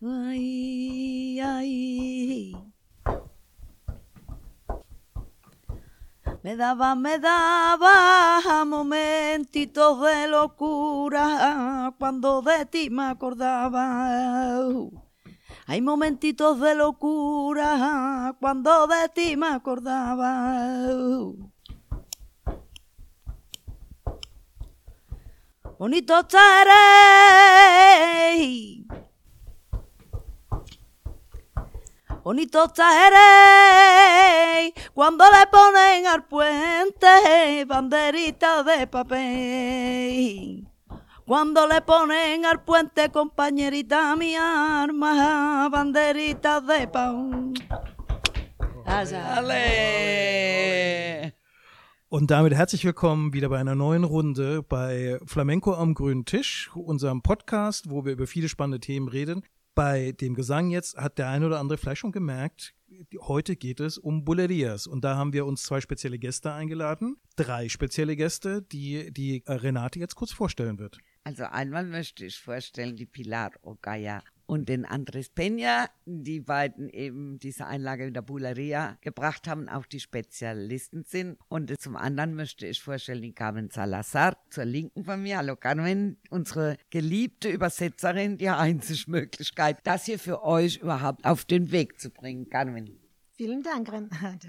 Ay, ay. Me daba, me daba momentitos de locura cuando de ti me acordaba. Hay momentitos de locura cuando de ti me acordaba. Bonito estaré. Bonito estaré cuando le ponen al puente banderita de papel. Cuando le ponen al puente, compañerita, mi arma, banderita de pan. Alle! Und damit herzlich willkommen wieder bei einer neuen Runde bei Flamenco am grünen Tisch, unserem Podcast, wo wir über viele spannende Themen reden. Bei dem Gesang jetzt hat der eine oder andere vielleicht schon gemerkt, heute geht es um Bullerias. Und da haben wir uns zwei spezielle Gäste eingeladen, drei spezielle Gäste, die die Renate jetzt kurz vorstellen wird. Also einmal möchte ich vorstellen die Pilar Ogaya und den Andres Peña, die beiden eben diese Einlage in der Buleria gebracht haben, auch die Spezialisten sind. Und zum anderen möchte ich vorstellen die Carmen Salazar zur Linken von mir. Hallo Carmen, unsere geliebte Übersetzerin, die einzige Möglichkeit, das hier für euch überhaupt auf den Weg zu bringen. Carmen. Vielen Dank, Renate.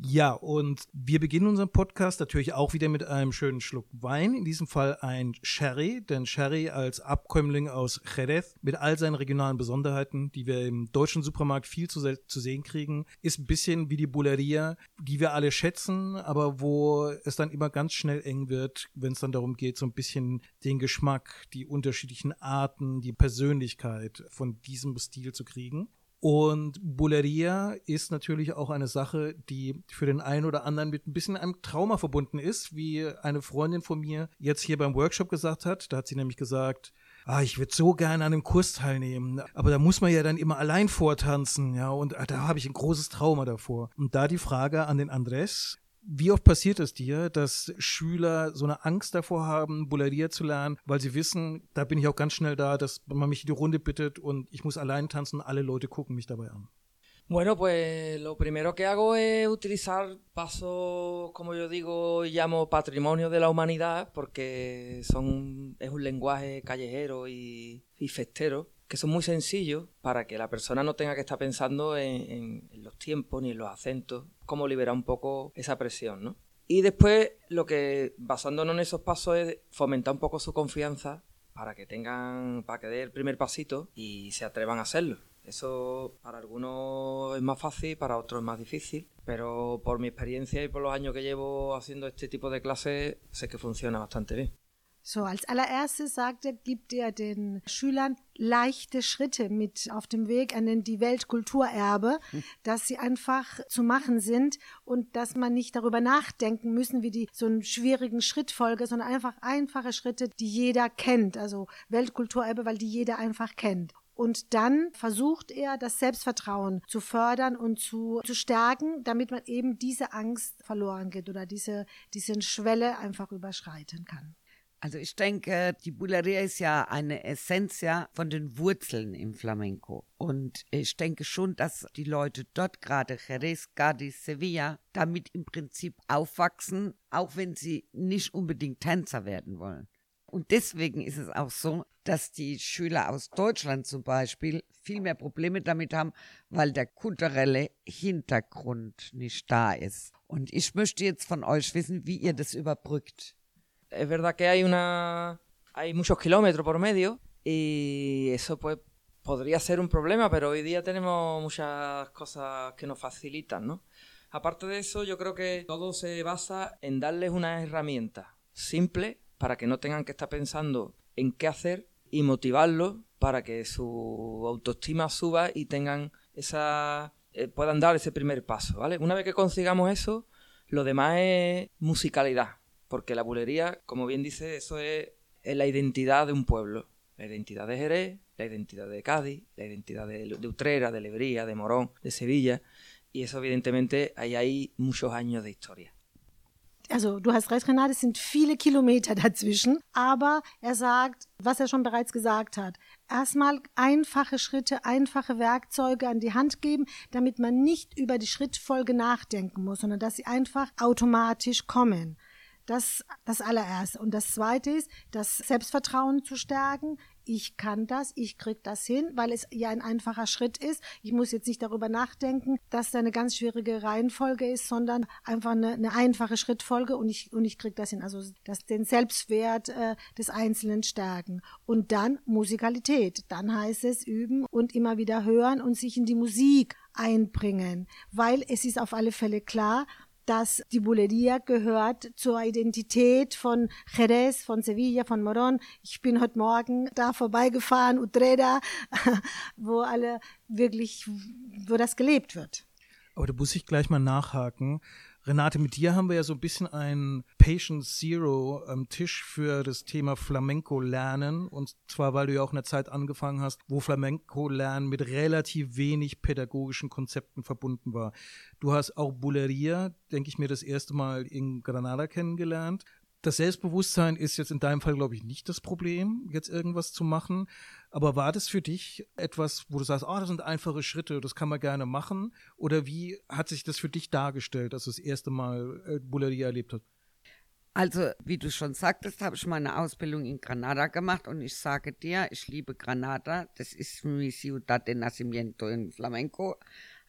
Ja, und wir beginnen unseren Podcast natürlich auch wieder mit einem schönen Schluck Wein. In diesem Fall ein Sherry, denn Sherry als Abkömmling aus Jerez mit all seinen regionalen Besonderheiten, die wir im deutschen Supermarkt viel zu, zu sehen kriegen, ist ein bisschen wie die Bulleria, die wir alle schätzen, aber wo es dann immer ganz schnell eng wird, wenn es dann darum geht, so ein bisschen den Geschmack, die unterschiedlichen Arten, die Persönlichkeit von diesem Stil zu kriegen. Und Bulleria ist natürlich auch eine Sache, die für den einen oder anderen mit ein bisschen einem Trauma verbunden ist, wie eine Freundin von mir jetzt hier beim Workshop gesagt hat. Da hat sie nämlich gesagt, ah, ich würde so gerne an einem Kurs teilnehmen, aber da muss man ja dann immer allein vortanzen, ja, und ah, da habe ich ein großes Trauma davor. Und da die Frage an den Andres, wie oft passiert es dir, dass Schüler so eine Angst davor haben, Bullaria zu lernen, weil sie wissen, da bin ich auch ganz schnell da, dass man mich in die Runde bittet und ich muss allein tanzen, alle Leute gucken mich dabei an? Bueno, pues lo primero que hago es utilizar pasos, como yo digo, llamo patrimonio de la humanidad, porque son, es un lenguaje callejero y, y festero que son muy sencillos para que la persona no tenga que estar pensando en, los tiempos ni en los acentos, cómo liberar un poco esa presión, ¿no? Y después lo que, basándonos en esos pasos, es fomentar un poco su confianza para que tengan, para que dé el primer pasito y se atrevan a hacerlo. Eso para algunos es más fácil, para otros es más difícil, pero por mi experiencia y por los años que llevo haciendo este tipo de clases, sé que funciona bastante bien. So, als allererstes sagt er, gibt er den Schülern leichte Schritte mit auf dem Weg an die Weltkulturerbe, dass sie einfach zu machen sind und dass man nicht darüber nachdenken müssen, wie die so einen schwierigen Schrittfolge, sondern einfach einfache Schritte, die jeder kennt. Also Weltkulturerbe, weil die jeder einfach kennt. Und dann versucht er, das Selbstvertrauen zu fördern und zu, zu stärken, damit man eben diese Angst verloren geht oder diese, diese Schwelle einfach überschreiten kann. Also ich denke, die Buleria ist ja eine Essenz ja von den Wurzeln im Flamenco. Und ich denke schon, dass die Leute dort gerade Jerez, Cádiz, Sevilla damit im Prinzip aufwachsen, auch wenn sie nicht unbedingt Tänzer werden wollen. Und deswegen ist es auch so, dass die Schüler aus Deutschland zum Beispiel viel mehr Probleme damit haben, weil der kulturelle Hintergrund nicht da ist. Und ich möchte jetzt von euch wissen, wie ihr das überbrückt. Es verdad que hay una hay muchos kilómetros por medio y eso pues podría ser un problema, pero hoy día tenemos muchas cosas que nos facilitan, ¿no? Aparte de eso, yo creo que todo se basa en darles una herramienta simple para que no tengan que estar pensando en qué hacer y motivarlos para que su autoestima suba y tengan esa eh, puedan dar ese primer paso, ¿vale? Una vez que consigamos eso, lo demás es musicalidad porque la bulería, como bien dice, eso es, la identidad de un pueblo. La identidad de Jerez, la identidad de Cádiz, la identidad de, Utrera, de Lebría, de Morón, de Sevilla. Y eso evidentemente ahí hay muchos años de historia. also du hast recht, Renate, es sind viele Kilometer dazwischen, aber er sagt, was er schon bereits gesagt hat, erstmal einfache Schritte, einfache Werkzeuge an die Hand geben, damit man nicht über die Schrittfolge nachdenken muss, sondern dass sie einfach automatisch kommen. Das, das allererste. Und das zweite ist, das Selbstvertrauen zu stärken. Ich kann das, ich krieg das hin, weil es ja ein einfacher Schritt ist. Ich muss jetzt nicht darüber nachdenken, dass da eine ganz schwierige Reihenfolge ist, sondern einfach eine, eine einfache Schrittfolge und ich, und ich krieg das hin. Also das, den Selbstwert äh, des Einzelnen stärken. Und dann Musikalität. Dann heißt es üben und immer wieder hören und sich in die Musik einbringen. Weil es ist auf alle Fälle klar, dass die Bulería gehört zur Identität von Jerez, von Sevilla, von Morón. Ich bin heute Morgen da vorbeigefahren, Utrera, wo alle wirklich, wo das gelebt wird. Aber da muss ich gleich mal nachhaken. Renate, mit dir haben wir ja so ein bisschen ein Patient Zero am Tisch für das Thema Flamenco lernen. Und zwar, weil du ja auch in der Zeit angefangen hast, wo Flamenco lernen mit relativ wenig pädagogischen Konzepten verbunden war. Du hast auch Bulleria, denke ich mir, das erste Mal in Granada kennengelernt das Selbstbewusstsein ist jetzt in deinem Fall, glaube ich, nicht das Problem, jetzt irgendwas zu machen. Aber war das für dich etwas, wo du sagst, oh, das sind einfache Schritte, das kann man gerne machen? Oder wie hat sich das für dich dargestellt, als du das erste Mal äh, Bulleria erlebt hast? Also, wie du schon sagtest, habe ich meine Ausbildung in Granada gemacht und ich sage dir, ich liebe Granada. Das ist mi ciudad de nacimiento in Flamenco.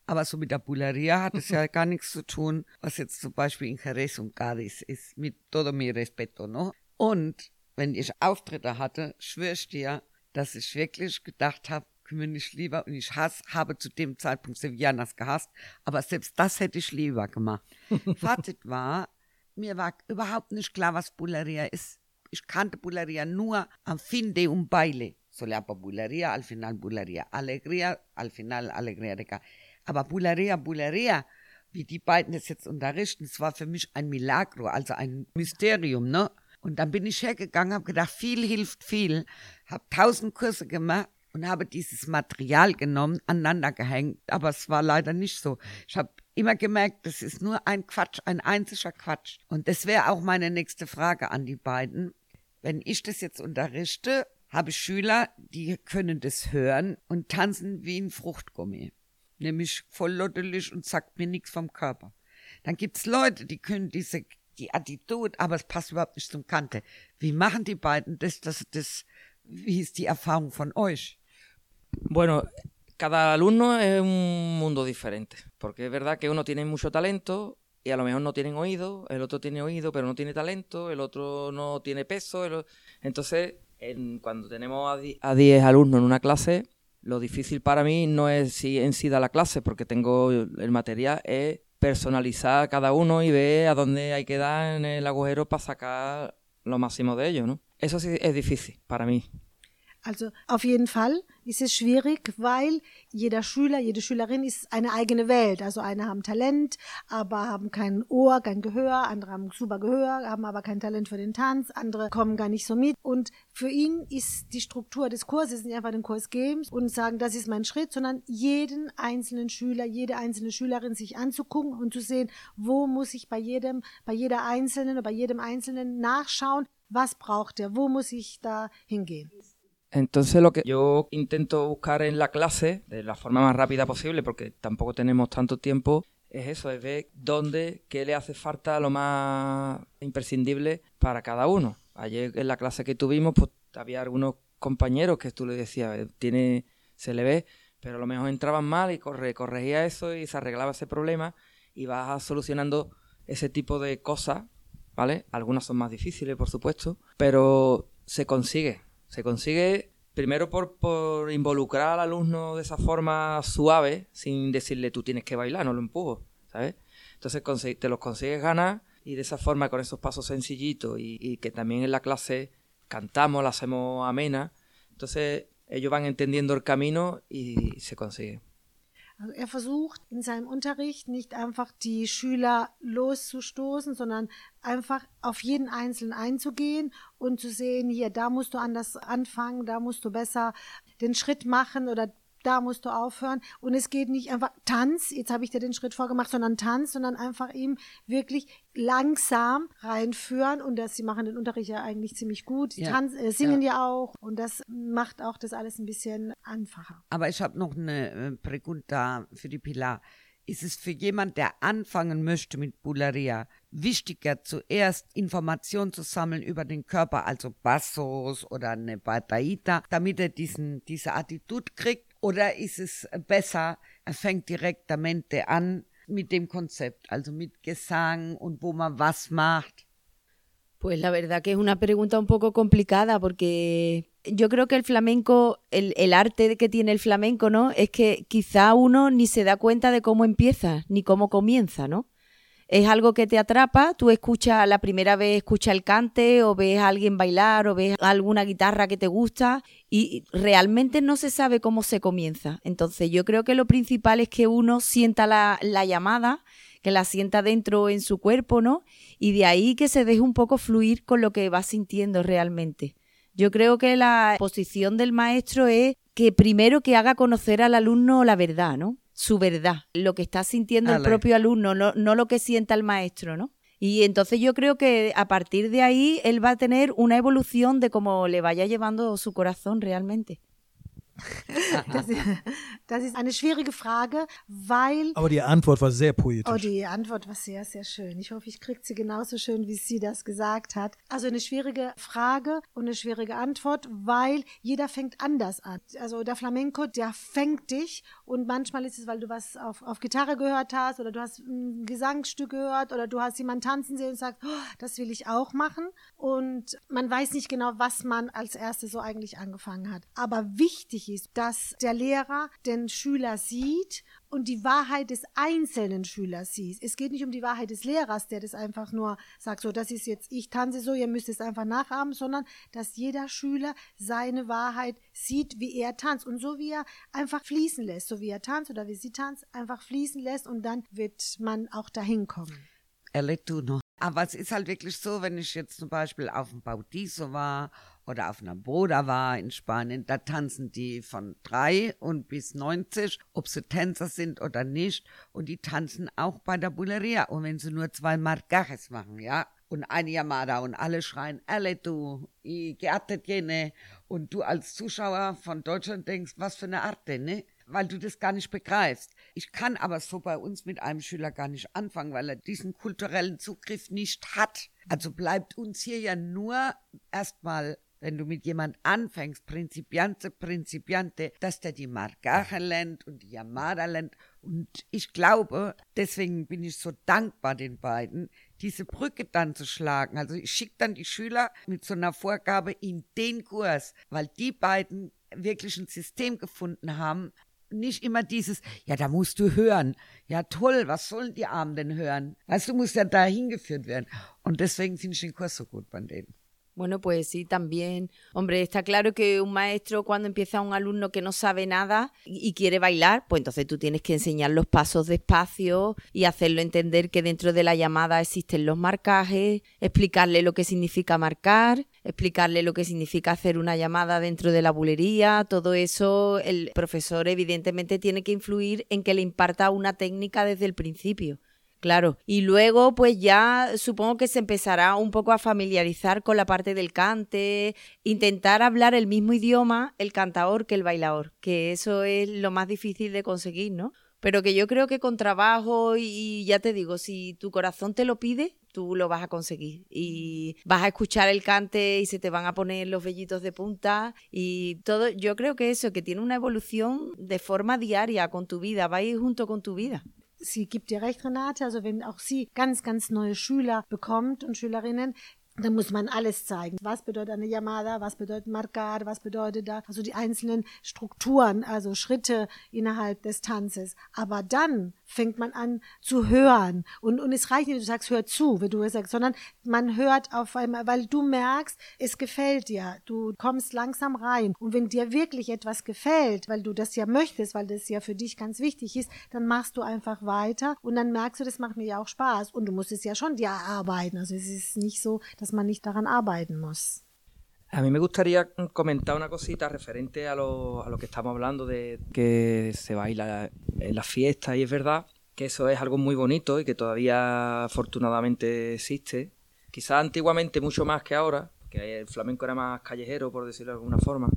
Aber so mit der Buleria hat es ja gar nichts zu tun, was jetzt zum Beispiel in Jerez und Cádiz ist, mit todo mi respeto, no? Und wenn ich Auftritte hatte, schwöre ich dir, dass ich wirklich gedacht habe, kümmere ich lieber und ich hasse, habe zu dem Zeitpunkt Sevillanas gehasst, aber selbst das hätte ich lieber gemacht. Fazit war, mir war überhaupt nicht klar, was Buleria ist. Ich kannte Buleria nur am fin de un baile. Soleapa Buleria, al final Buleria Alegría, al final Alegría de Ca. Aber Buleria, Buleria, wie die beiden das jetzt unterrichten, es war für mich ein Milagro, also ein Mysterium, ne? Und dann bin ich hergegangen, habe gedacht, viel hilft viel, habe tausend Kurse gemacht und habe dieses Material genommen, aneinander gehängt, aber es war leider nicht so. Ich habe immer gemerkt, das ist nur ein Quatsch, ein einziger Quatsch. Und das wäre auch meine nächste Frage an die beiden. Wenn ich das jetzt unterrichte, habe ich Schüler, die können das hören und tanzen wie ein Fruchtgummi nämlich voll lottelig und sagt mir nichts vom Körper. Dann gibt's Leute, die können diese, die Attitude, aber es passt überhaupt nicht zum Kante. Wie machen die beiden das, das, das, wie ist die Erfahrung von euch? Bueno, cada alumno es un mundo diferente, porque es verdad que uno tiene mucho talento y a lo mejor no tienen oído, el otro tiene oído pero no tiene talento, el otro no tiene peso, el... entonces en, cuando tenemos a 10 alumnos en una clase, Lo difícil para mí no es si en sí da la clase, porque tengo el material, es personalizar a cada uno y ver a dónde hay que dar en el agujero para sacar lo máximo de ello, ¿no? Eso sí es difícil para mí. Also auf jeden Fall ist es schwierig, weil jeder Schüler, jede Schülerin ist eine eigene Welt. Also eine haben Talent, aber haben kein Ohr, kein Gehör, andere haben super Gehör, haben aber kein Talent für den Tanz, andere kommen gar nicht so mit. Und für ihn ist die Struktur des Kurses nicht einfach den Kurs geben und sagen, das ist mein Schritt, sondern jeden einzelnen Schüler, jede einzelne Schülerin sich anzugucken und zu sehen, wo muss ich bei jedem, bei jeder Einzelnen oder bei jedem Einzelnen nachschauen, was braucht er, wo muss ich da hingehen. Entonces lo que yo intento buscar en la clase, de la forma más rápida posible, porque tampoco tenemos tanto tiempo, es eso, es ver dónde, qué le hace falta lo más imprescindible para cada uno. Ayer en la clase que tuvimos, pues había algunos compañeros que tú le decías, eh, tiene, se le ve, pero a lo mejor entraban mal y corre, corregía eso y se arreglaba ese problema y vas solucionando ese tipo de cosas, ¿vale? Algunas son más difíciles, por supuesto, pero se consigue, se consigue primero por, por involucrar al alumno de esa forma suave, sin decirle tú tienes que bailar, no lo empujo, ¿sabes? Entonces te los consigues ganar y de esa forma, con esos pasos sencillitos y, y que también en la clase cantamos, la hacemos amena, entonces ellos van entendiendo el camino y se consigue. Also er versucht in seinem Unterricht nicht einfach die Schüler loszustoßen, sondern einfach auf jeden Einzelnen einzugehen und zu sehen, hier, da musst du anders anfangen, da musst du besser den Schritt machen oder da musst du aufhören. Und es geht nicht einfach Tanz, jetzt habe ich dir den Schritt vorgemacht, sondern Tanz, sondern einfach ihm wirklich langsam reinführen. Und das, sie machen den Unterricht ja eigentlich ziemlich gut. Sie Ja. tanz, äh, singen Ja. ja. auch. Und das macht auch das alles ein bisschen einfacher. Aber ich habe noch eine äh, Pregunta für die Pilar. Ist es für jemand, der anfangen möchte mit Buleria, wichtiger, zuerst Informationen zu sammeln über den Körper, also Bassos oder eine Bataita, damit er diesen, diese Attitude kriegt? Oder ist es besser, er fängt direktamente an mit dem Konzept, also mit Gesang und wo man was macht? Pues la verdad que es una pregunta un poco complicada porque yo creo que el flamenco, el, el arte que tiene el flamenco, ¿no? Es que quizá uno ni se da cuenta de cómo empieza, ni cómo comienza, ¿no? Es algo que te atrapa, tú escuchas la primera vez, escuchas el cante o ves a alguien bailar o ves alguna guitarra que te gusta y realmente no se sabe cómo se comienza. Entonces yo creo que lo principal es que uno sienta la, la llamada, que la sienta dentro en su cuerpo, ¿no? Y de ahí que se deje un poco fluir con lo que va sintiendo realmente. Yo creo que la posición del maestro es que primero que haga conocer al alumno la verdad, ¿no? Su verdad, lo que está sintiendo el propio alumno, no, no lo que sienta el maestro, ¿no? Y entonces yo creo que a partir de ahí él va a tener una evolución de cómo le vaya llevando su corazón realmente. Das, das ist eine schwierige Frage, weil Aber die Antwort war sehr poetisch. Oh, die Antwort war sehr, sehr schön. Ich hoffe, ich kriege sie genauso schön, wie sie das gesagt hat. Also eine schwierige Frage und eine schwierige Antwort, weil jeder fängt anders an. Also der Flamenco, der fängt dich und manchmal ist es, weil du was auf, auf Gitarre gehört hast oder du hast ein Gesangsstück gehört oder du hast jemanden tanzen sehen und sagst, oh, das will ich auch machen. Und man weiß nicht genau, was man als erstes so eigentlich angefangen hat. Aber wichtig ist, dass der Lehrer den Schüler sieht und die Wahrheit des einzelnen Schülers sieht. Es geht nicht um die Wahrheit des Lehrers, der das einfach nur sagt, so, das ist jetzt, ich tanze so, ihr müsst es einfach nachahmen, sondern dass jeder Schüler seine Wahrheit sieht, wie er tanzt und so wie er einfach fließen lässt, so wie er tanzt oder wie sie tanzt, einfach fließen lässt und dann wird man auch dahin kommen. Eletuno. Aber es ist halt wirklich so, wenn ich jetzt zum Beispiel auf dem Bautizo war oder auf einer Boda war in Spanien, da tanzen die von drei und bis 90, ob sie Tänzer sind oder nicht. Und die tanzen auch bei der Bulleria. Und wenn sie nur zwei Marcajes machen, ja, und eine Yamada und alle schreien, alle du, ich geartet jene. Und du als Zuschauer von Deutschland denkst, was für eine Arte, ne? weil du das gar nicht begreifst. Ich kann aber so bei uns mit einem Schüler gar nicht anfangen, weil er diesen kulturellen Zugriff nicht hat. Also bleibt uns hier ja nur erstmal, wenn du mit jemand anfängst, Principiante, Principiante, dass der die Margache lernt und die Yamada lernt. Und ich glaube, deswegen bin ich so dankbar den beiden, diese Brücke dann zu schlagen. Also ich schicke dann die Schüler mit so einer Vorgabe in den Kurs, weil die beiden wirklich ein System gefunden haben, nicht immer dieses, ja, da musst du hören. Ja, toll, was sollen die Armen denn hören? Weißt du, musst ja da hingeführt werden. Und deswegen finde ich den Kurs so gut bei denen. Bueno, pues sí, también. Hombre, está claro que un maestro cuando empieza un alumno que no sabe nada y quiere bailar, pues entonces tú tienes que enseñar los pasos despacio y hacerlo entender que dentro de la llamada existen los marcajes, explicarle lo que significa marcar, explicarle lo que significa hacer una llamada dentro de la bulería, todo eso el profesor evidentemente tiene que influir en que le imparta una técnica desde el principio. Claro, y luego pues ya supongo que se empezará un poco a familiarizar con la parte del cante, intentar hablar el mismo idioma el cantador que el bailador, que eso es lo más difícil de conseguir, ¿no? Pero que yo creo que con trabajo y, y ya te digo, si tu corazón te lo pide, tú lo vas a conseguir y vas a escuchar el cante y se te van a poner los vellitos de punta y todo, yo creo que eso, que tiene una evolución de forma diaria con tu vida, va a ir junto con tu vida. Sie gibt dir recht, Renate. Also wenn auch sie ganz, ganz neue Schüler bekommt und Schülerinnen, dann muss man alles zeigen. Was bedeutet eine Yamada, was bedeutet Marcar, was bedeutet da, also die einzelnen Strukturen, also Schritte innerhalb des Tanzes. Aber dann fängt man an zu hören. Und, und es reicht nicht, du sagst, hör zu, wie du sagst, sondern man hört auf einmal, weil du merkst, es gefällt dir. Du kommst langsam rein. Und wenn dir wirklich etwas gefällt, weil du das ja möchtest, weil das ja für dich ganz wichtig ist, dann machst du einfach weiter und dann merkst du, das macht mir ja auch Spaß. Und du musst es ja schon dir erarbeiten. Also es ist nicht so, dass man nicht daran arbeiten muss. A mí me gustaría comentar una cosita referente a lo, a lo que estamos hablando de que se baila en las fiestas y es verdad que eso es algo muy bonito y que todavía afortunadamente existe. Quizás antiguamente mucho más que ahora, que el flamenco era más callejero, por decirlo de alguna forma.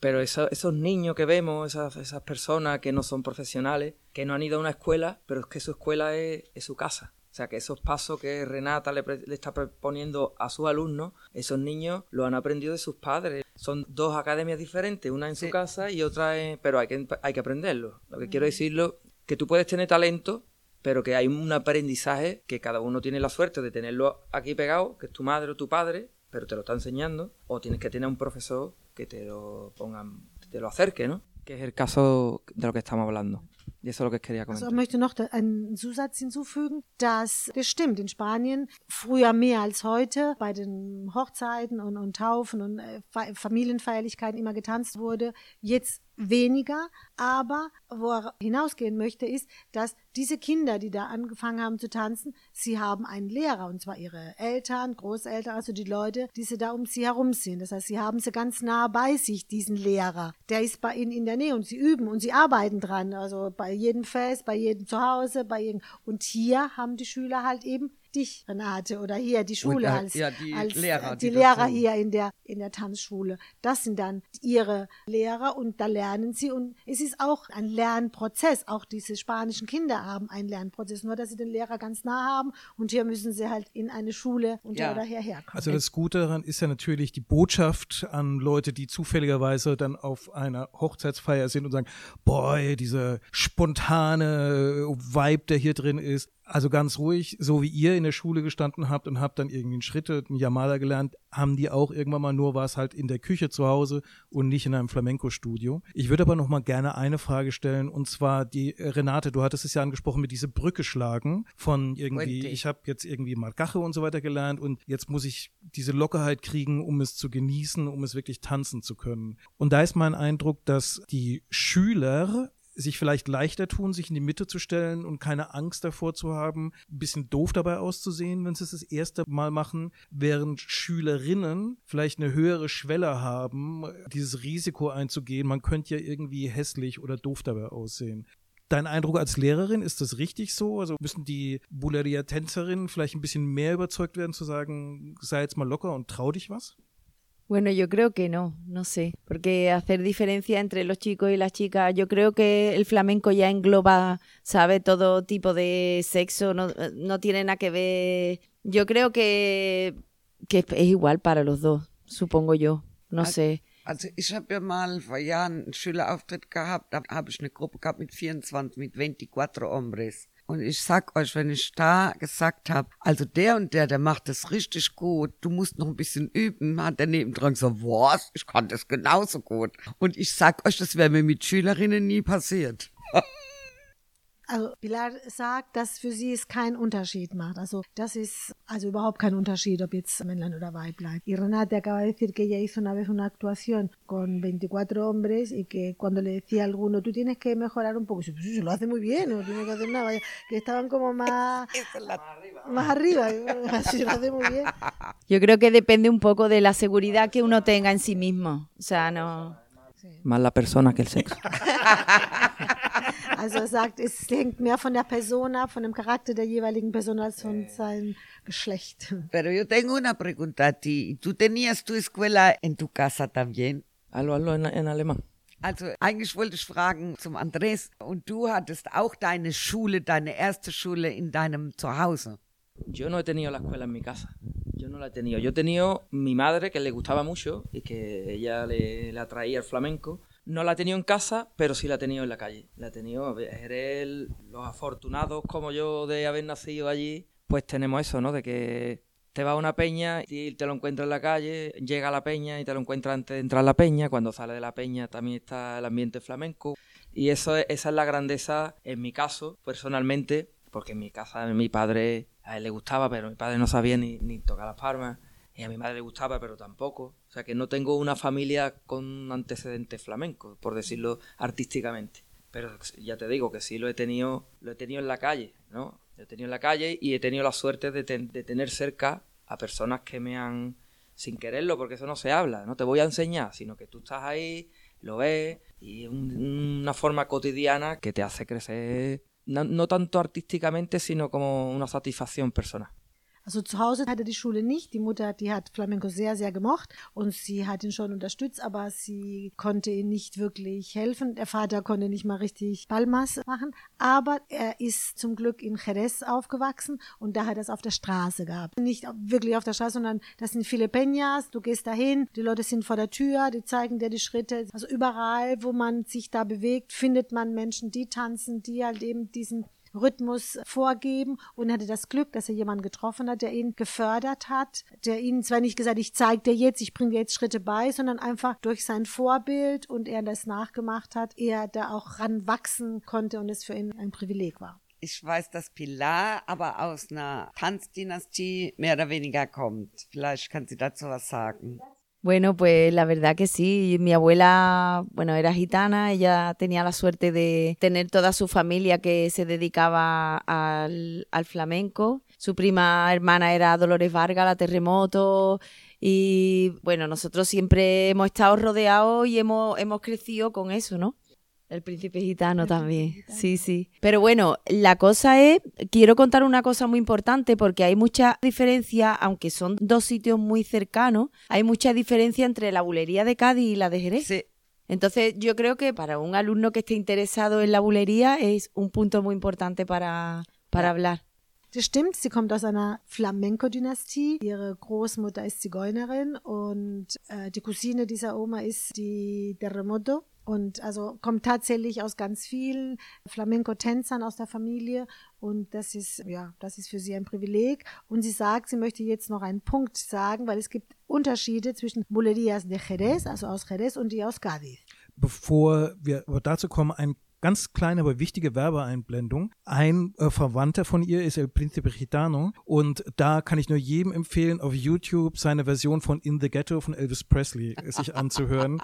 Pero esos niños que vemos, esas, esas, personas que no son profesionales, que no han ido a una escuela, pero es que su escuela es, es su casa. O sea, que esos pasos que Renata le, le está proponiendo a sus alumnos, esos niños lo han aprendido de sus padres. Son dos academias diferentes, una en su casa y otra en... Pero hay que, hay que aprenderlo. Lo que quiero decirlo, que tú puedes tener talento, pero que hay un aprendizaje que cada uno tiene la suerte de tenerlo aquí pegado, que es tu madre o tu padre, pero te lo está enseñando, o tienes que tener un profesor que te lo pongan, te lo acerque, ¿no? Que es el caso de lo que estamos hablando. Also ich möchte noch einen Zusatz hinzufügen, dass das stimmt in Spanien früher mehr als heute bei den Hochzeiten und, und Taufen und äh, Familienfeierlichkeiten immer getanzt wurde. Jetzt weniger, aber wo er hinausgehen möchte, ist, dass diese Kinder, die da angefangen haben zu tanzen, sie haben einen Lehrer, und zwar ihre Eltern, Großeltern, also die Leute, die sie da um sie herum sind. Das heißt, sie haben sie ganz nah bei sich, diesen Lehrer. Der ist bei ihnen in der Nähe und sie üben und sie arbeiten dran, also bei jedem Fest, bei jedem Zuhause, bei jedem, und hier haben die Schüler halt eben dich, Renate, oder hier die Schule Und, äh, als, ja, die als Lehrer, die, die Lehrer Dozenten. hier in der, in der Tanzschule. Das sind dann ihre Lehrer und da lernen sie und es ist auch ein Lernprozess. Auch diese spanischen Kinder haben einen Lernprozess, nur dass sie den Lehrer ganz nah haben und hier müssen sie halt in eine Schule unter Ja. oder herkommen. Also das Gute daran ist ja natürlich die Botschaft an Leute, die zufälligerweise dann auf einer Hochzeitsfeier sind und sagen, boy, dieser spontane Vibe, der hier drin ist. Also ganz ruhig, so wie ihr in der Schule gestanden habt und habt dann irgendwie einen Schritte, einen Yamada gelernt, haben die auch irgendwann mal nur was halt in der Küche zu Hause und nicht in einem Flamenco-Studio. Ich würde aber noch mal gerne eine Frage stellen und zwar die äh, Renate, du hattest es ja angesprochen mit dieser Brücke schlagen von irgendwie, ich habe jetzt irgendwie Marcaje und so weiter gelernt und jetzt muss ich diese Lockerheit kriegen, um es zu genießen, um es wirklich tanzen zu können. Und da ist mein Eindruck, dass die Schüler sich vielleicht leichter tun, sich in die Mitte zu stellen und keine Angst davor zu haben, ein bisschen doof dabei auszusehen, wenn sie es das erste Mal machen, während Schülerinnen vielleicht eine höhere Schwelle haben, dieses Risiko einzugehen, man könnte ja irgendwie hässlich oder doof dabei aussehen. Dein Eindruck als Lehrerin, ist das richtig so? Also müssen die Buleria-Tänzerinnen vielleicht ein bisschen mehr überzeugt werden, zu sagen, sei jetzt mal locker und trau dich was? Bueno, yo creo que no, no sé, porque hacer diferencia entre los chicos y las chicas, yo creo que el flamenco ya engloba, sabe, todo tipo de sexo, no, no tiene nada que ver. Yo creo que, que es igual para los dos, supongo yo, no sé. Also ich habe ja mal vor Jahren einen Schülerauftritt gehabt, da habe ich eine Gruppe gehabt mit 24, mit 24 Hombres. Und ich sag euch, wenn ich da gesagt habe, also der und der, der macht das richtig gut, du musst noch ein bisschen üben, hat der nebendran gesagt, was? Ich kann das genauso gut. Und ich sag euch, das wäre mir mit Schülerinnen nie passiert. Also Pilar sagt, dass für sie es keinen Unterschied macht. Also das ist also überhaupt kein Unterschied, ob jetzt Männlein oder Weiblein. Y Renate acaba de decir que ella hizo una vez una actuación con 24 hombres y que cuando le decía a alguno, tú tienes que mejorar un poco, dice, pues sí, lo hace muy bien, no tiene que hacer nada, vaya", que estaban como más, más arriba, así lo hace muy bien. Yo creo que depende un poco de la seguridad que uno tenga en sí mismo. O sea, no. Más la persona que el sexo. Also er sagt, es hängt mehr von der Person ab, von dem Charakter der jeweiligen Person als von seinem Geschlecht. Pero yo tengo una pregunta a ti. ¿Tú tenías tu escuela en tu casa también? Hazlo, hazlo en, en alemán. Also eigentlich wollte ich fragen zum Andres. Und du hattest auch deine Schule, deine erste Schule in deinem Zuhause. Yo no he tenido la escuela en mi casa. Yo no la he tenido. Yo he tenido mi madre, que le gustaba mucho y que ella le, le atraía el flamenco. No la he tenido en casa, pero sí la he tenido en la calle. La he tenido, eres los afortunados como yo de haber nacido allí, pues tenemos eso, ¿no? De que te vas a una peña y te lo encuentras en la calle, llega a la peña y te lo encuentras antes de entrar a la peña. Cuando sale de la peña también está el ambiente flamenco. Y eso es- esa es la grandeza, en mi caso, personalmente, porque en mi casa mi padre a él le gustaba, pero mi padre no sabía ni, ni tocar las palmas. Y a mi madre le gustaba, pero tampoco. O sea que no tengo una familia con antecedentes flamencos, por decirlo artísticamente. Pero ya te digo que sí lo he tenido, lo he tenido en la calle, ¿no? Lo he tenido en la calle y he tenido la suerte de, ten- de tener cerca a personas que me han sin quererlo, porque eso no se habla, no te voy a enseñar, sino que tú estás ahí, lo ves y es un- una forma cotidiana que te hace crecer, no, no tanto artísticamente, sino como una satisfacción personal. Also zu Hause hatte die Schule nicht. Die Mutter, die hat Flamenco sehr, sehr gemocht und sie hat ihn schon unterstützt, aber sie konnte ihm nicht wirklich helfen. Der Vater konnte nicht mal richtig Palmas machen, aber er ist zum Glück in Jerez aufgewachsen und da hat er es auf der Straße gehabt. Nicht wirklich auf der Straße, sondern das sind viele Peñas, du gehst dahin, die Leute sind vor der Tür, die zeigen dir die Schritte. Also überall, wo man sich da bewegt, findet man Menschen, die tanzen, die halt eben diesen Rhythmus vorgeben und hatte das Glück, dass er jemanden getroffen hat, der ihn gefördert hat, der ihn zwar nicht gesagt, ich zeige dir jetzt, ich bringe dir jetzt Schritte bei, sondern einfach durch sein Vorbild und er das nachgemacht hat, er da auch ranwachsen konnte und es für ihn ein Privileg war. Ich weiß, dass Pilar aber aus einer Tanzdynastie mehr oder weniger kommt. Vielleicht kann sie dazu was sagen. Bueno, pues la verdad que sí. Mi abuela, bueno, era gitana, ella tenía la suerte de tener toda su familia que se dedicaba al, flamenco. Su prima hermana era Dolores Vargas, la terremoto. Y bueno, nosotros siempre hemos estado rodeados y hemos, hemos crecido con eso, ¿no? El príncipe gitano también, sí, sí. Pero bueno, la cosa es, quiero contar una cosa muy importante porque hay mucha diferencia, aunque son dos sitios muy cercanos, hay mucha diferencia entre la bulería de Cádiz y la de Jerez. Sí. Entonces yo creo que para un alumno que esté interesado en la bulería es un punto muy importante para, para hablar. Das stimmt, sie kommt aus einer Flamenco-Dynastie. Ihre Großmutter ist Zigeunerin und äh, die Cousine dieser Oma ist die Terremoto. Und also kommt tatsächlich aus ganz vielen Flamenco-Tänzern aus der Familie. Und das ist, ja, das ist für sie ein Privileg. Und sie sagt, sie möchte jetzt noch einen Punkt sagen, weil es gibt Unterschiede zwischen Bulerías de Jerez, also aus Jerez, und die aus Cádiz. Bevor wir dazu kommen, ein ganz kleine, aber wichtige Werbeeinblendung. Ein äh, Verwandter von ihr ist El Príncipe Gitano und da kann ich nur jedem empfehlen, auf YouTube seine Version von In the Ghetto von Elvis Presley sich anzuhören.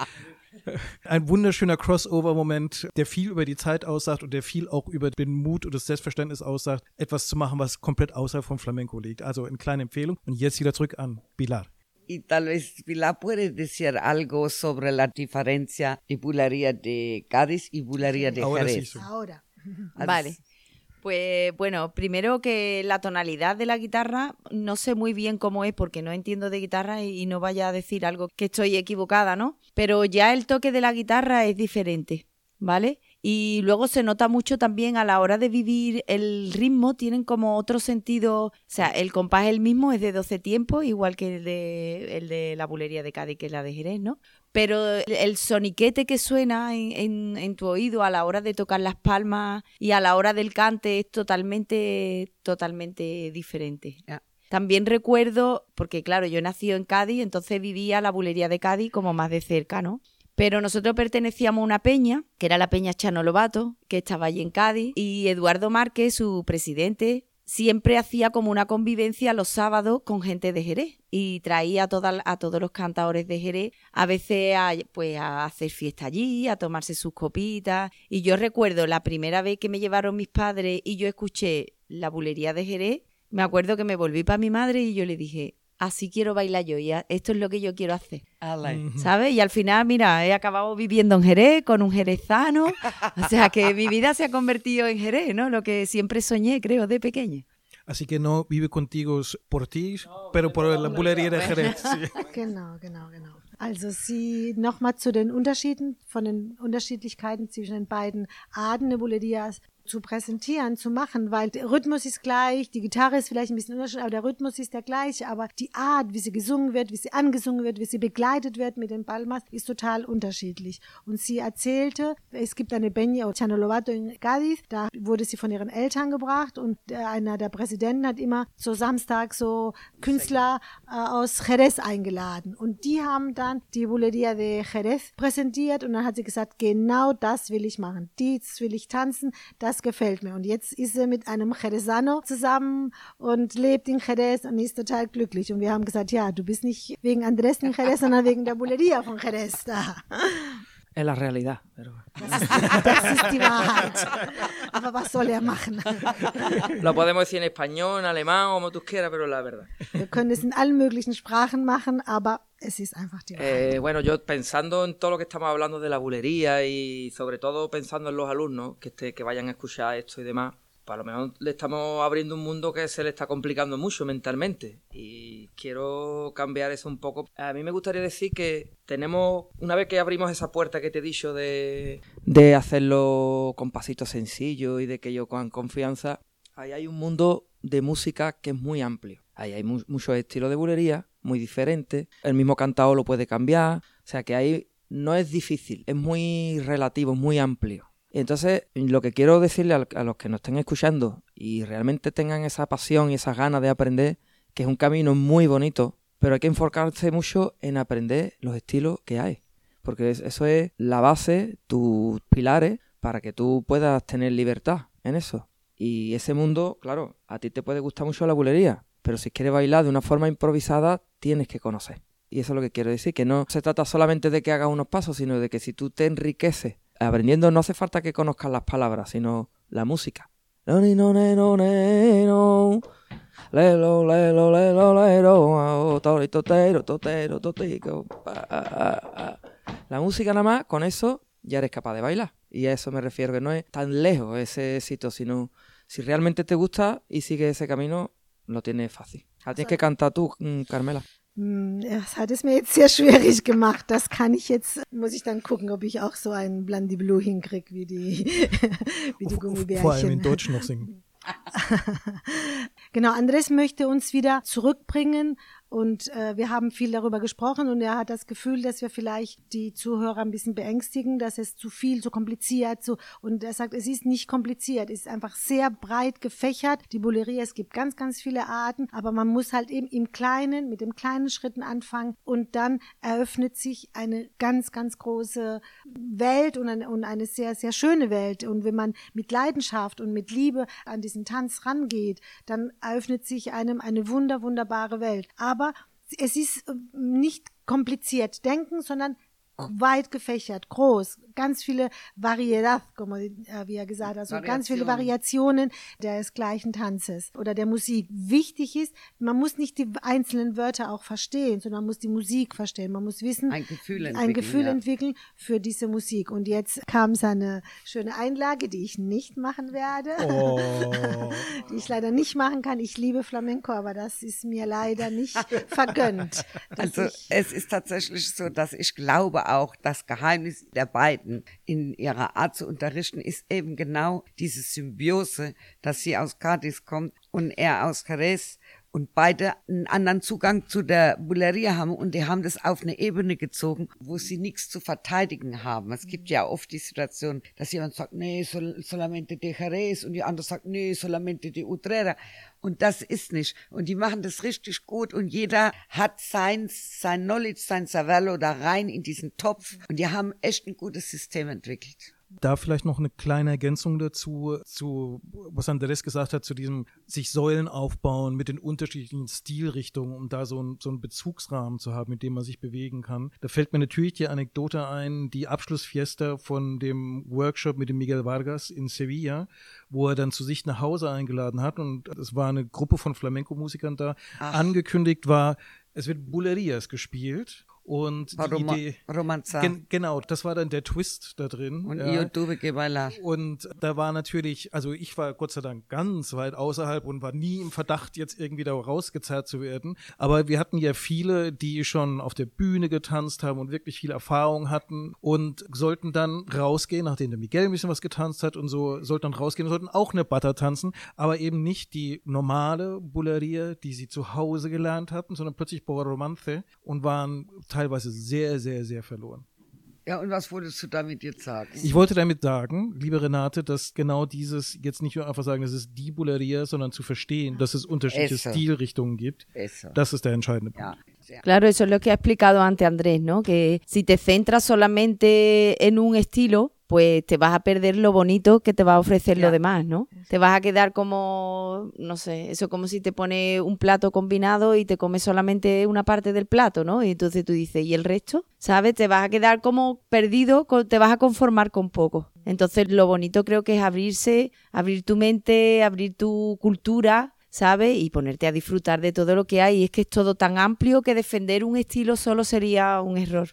Ein wunderschöner Crossover-Moment, der viel über die Zeit aussagt und der viel auch über den Mut und das Selbstverständnis aussagt, etwas zu machen, was komplett außerhalb vom Flamenco liegt. Also eine kleine Empfehlung. Und jetzt wieder zurück an Pilar. Y tal vez Pilar puede decir algo sobre la diferencia de bulería de Cádiz y bulería de Ahora sí, Jerez. sí. Ahora. Vale. Pues bueno, primero que la tonalidad de la guitarra no sé muy bien cómo es porque no entiendo de guitarra y no vaya a decir algo que estoy equivocada, ¿no? Pero ya el toque de la guitarra es diferente, ¿vale? Y luego se nota mucho también a la hora de vivir el ritmo, tienen como otro sentido, o sea, el compás es el mismo, es de 12 tiempos, igual que el de, el de la bulería de Cádiz, que es la de Jerez, ¿no? Pero el- el soniquete que suena en, en- en tu oído a la hora de tocar las palmas y a la hora del cante es totalmente, totalmente diferente. También recuerdo, porque claro, yo nací en Cádiz, entonces vivía la bulería de Cádiz como más de cerca, ¿no? Pero nosotros pertenecíamos a una peña, que era la peña Chano Lobato, que estaba allí en Cádiz, y Eduardo Márquez, su presidente, siempre hacía como una convivencia los sábados con gente de Jerez y traía a, toda- a todos los cantadores de Jerez a veces pues, a hacer fiesta allí, a tomarse sus copitas. Y yo recuerdo la primera vez que me llevaron mis padres y yo escuché la bulería de Jerez, me acuerdo que me volví para mi madre y yo le dije, así quiero bailar yo y esto es lo que yo quiero hacer. ¿Sabes? Y al final, mira, he acabado viviendo en Jerez con un jerezano. O sea que mi vida se ha convertido en Jerez, ¿no? Lo que siempre soñé, creo, de pequeña. Así que no vive contigo por ti, pero por la bulería de Jerez. sí. Genau, genau, genau. Also sie nochmal zu den Unterschieden von den Unterschiedlichkeiten zwischen den beiden Arten der Bulerías zu präsentieren, zu machen, weil der Rhythmus ist gleich, die Gitarre ist vielleicht ein bisschen unterschiedlich, aber der Rhythmus ist der gleiche, aber die Art, wie sie gesungen wird, wie sie angesungen wird, wie sie begleitet wird mit den Palmas, ist total unterschiedlich. Und sie erzählte, es gibt eine Beña Chano Lobato in Cádiz, da wurde sie von ihren Eltern gebracht und der- einer der Präsidenten hat immer so Samstag so Künstler äh, aus Jerez eingeladen und die haben dann die Bulería de Jerez präsentiert und dann hat sie gesagt, genau das will ich machen, dies will ich tanzen, das gefällt mir. Und jetzt ist sie mit einem Jerezano zusammen und lebt in Jerez und ist total glücklich. Und wir haben gesagt, ja, du bist nicht wegen Andrés in Jerez, sondern wegen der Bulería von Jerez da. Es la realidad. Pero... Er? Lo podemos decir en español, en alemán, como tú quieras, pero es la verdad. Wir können es in allen möglichen Sprachen machen, aber es ist einfach die Wahrheit. Eh, bueno, yo pensando en todo lo que estamos hablando de la bulería y sobre todo pensando en los alumnos que, este- que vayan a escuchar esto y demás, pues a lo mejor le estamos abriendo un mundo que se le está complicando mucho mentalmente y quiero cambiar eso un poco. A mí me gustaría decir que tenemos, una vez que abrimos esa puerta que te he dicho de, de hacerlo con pasitos sencillos y de que yo con confianza, ahí hay un mundo de música que es muy amplio. Ahí hay mu- muchos estilos de bulería, muy diferentes. El mismo cantado lo puede cambiar. O sea que ahí no es difícil, es muy relativo, muy amplio. Entonces, lo que quiero decirle a, los que nos estén escuchando y realmente tengan esa pasión y esas ganas de aprender, que es un camino muy bonito, pero hay que enfocarse mucho en aprender los estilos que hay. Porque es- eso es la base, tus pilares, para que tú puedas tener libertad en eso. Y ese mundo, claro, a ti te puede gustar mucho la bulería, pero si quieres bailar de una forma improvisada, tienes que conocer. Y eso es lo que quiero decir, que no se trata solamente de que hagas unos pasos, sino de que si tú te enriqueces aprendiendo, no hace falta que conozcas las palabras, sino la música. Lelo, lelo, lelo, totero, totero, totico. La música nada más, con eso ya eres capaz de bailar. Y a eso me refiero, que no es tan lejos ese éxito, sino si realmente te gusta y sigues ese camino, lo tienes fácil. Ahora tienes que cantar tú, mm, Carmela. Hm, Das hat es mir jetzt sehr schwierig gemacht. Das kann ich jetzt, muss ich dann gucken, ob ich auch so einen Blondie Blue hinkriege wie die, wie die Gummibärchen. Vor allem in Deutsch noch singen. Genau, Andres möchte uns wieder zurückbringen und äh, wir haben viel darüber gesprochen und er hat das Gefühl, dass wir vielleicht die Zuhörer ein bisschen beängstigen, dass es zu viel, zu kompliziert, so und er sagt, es ist nicht kompliziert, es ist einfach sehr breit gefächert. Die Buleria, es gibt ganz, ganz viele Arten, aber man muss halt eben im Kleinen, mit den kleinen Schritten anfangen und dann eröffnet sich eine ganz, ganz große Welt und eine, und eine sehr, sehr schöne Welt. Und wenn man mit Leidenschaft und mit Liebe an diesen Tanz rangeht, dann eröffnet sich einem eine wunder, wunderbare Welt. Aber es ist äh, nicht kompliziert denken, sondern weit gefächert, groß, ganz viele Variedad, äh, wie er gesagt hat, also ganz viele Variationen des gleichen Tanzes oder der Musik. Wichtig ist, man muss nicht die einzelnen Wörter auch verstehen, sondern man muss die Musik verstehen. Man muss wissen, Ein Gefühl ein entwickeln, Gefühl ja. entwickeln für diese Musik. Und jetzt kam seine schöne Einlage, die ich nicht machen werde, Oh. die ich leider nicht machen kann. Ich liebe Flamenco, aber das ist mir leider nicht vergönnt. Also es ist tatsächlich so, dass ich glaube auch, das Geheimnis der beiden in ihrer Art zu unterrichten ist eben genau diese Symbiose, dass sie aus Cadiz kommt und er aus Jerez und beide einen anderen Zugang zu der Buleria haben und die haben das auf eine Ebene gezogen, wo sie nichts zu verteidigen haben. Es gibt ja oft die Situation, dass jemand sagt, nee, sol solamente de Jerez und die andere sagt, nee, solamente de Utrera. Und das ist nicht. Und die machen das richtig gut und jeder hat sein, sein Knowledge, sein Savello da rein in diesen Topf und die haben echt ein gutes System entwickelt. Da vielleicht noch eine kleine Ergänzung dazu, zu was Andres gesagt hat, zu diesem sich Säulen aufbauen mit den unterschiedlichen Stilrichtungen, um da so, ein, so einen Bezugsrahmen zu haben, mit dem man sich bewegen kann. Da fällt mir natürlich die Anekdote ein, die Abschlussfiesta von dem Workshop mit dem Miguel Vargas in Sevilla, wo er dann zu sich nach Hause eingeladen hat und es war eine Gruppe von Flamenco-Musikern da. Angekündigt war, es wird Bullerias gespielt und die Roma Idee, Romanza. Gen genau, das war dann der Twist da drin. und ja. Que bailar. Und da war natürlich, also ich war Gott sei Dank ganz weit außerhalb und war nie im Verdacht, jetzt irgendwie da rausgezerrt zu werden. Aber wir hatten ja viele, die schon auf der Bühne getanzt haben und wirklich viel Erfahrung hatten und sollten dann rausgehen, nachdem der Miguel ein bisschen was getanzt hat und so, sollten dann rausgehen und sollten auch eine Butter tanzen, aber eben nicht die normale Buleria, die sie zu Hause gelernt hatten, sondern plötzlich Boa Romance und waren teilweise sehr, sehr, sehr verloren. Ja, und was wolltest du damit jetzt sagen? Ich wollte damit sagen, liebe Renate, dass genau dieses jetzt nicht nur einfach sagen, das ist die Buleria, sondern zu verstehen, dass es unterschiedliche Eso. Stilrichtungen gibt. Eso. Das ist der entscheidende Punkt. Ja. Claro, eso es lo que ha explicado antes Andrés, ¿no? Que si te centras solamente en un estilo, pues te vas a perder lo bonito que te va a ofrecer lo demás, ¿no? Te vas a quedar como, no sé, eso como si te pones un plato combinado y te comes solamente una parte del plato, ¿no? Y entonces tú dices, ¿y el resto? ¿Sabes? Te vas a quedar como perdido, te vas a conformar con poco. Entonces lo bonito creo que es abrirse, abrir tu mente, abrir tu cultura, ¿sabes? Y ponerte a disfrutar de todo lo que hay. Y es que es todo tan amplio que defender un estilo solo sería un error.